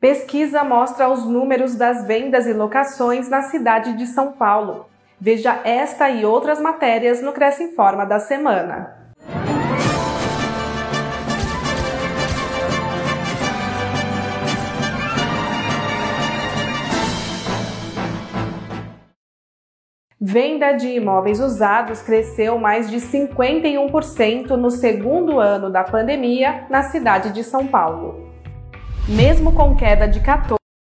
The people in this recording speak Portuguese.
Pesquisa mostra os números das vendas e locações na cidade de São Paulo. Veja esta e outras matérias no Cresce Informa da semana. Venda de imóveis usados cresceu mais de 51% no segundo ano da pandemia na cidade de São Paulo. Mesmo com queda de 14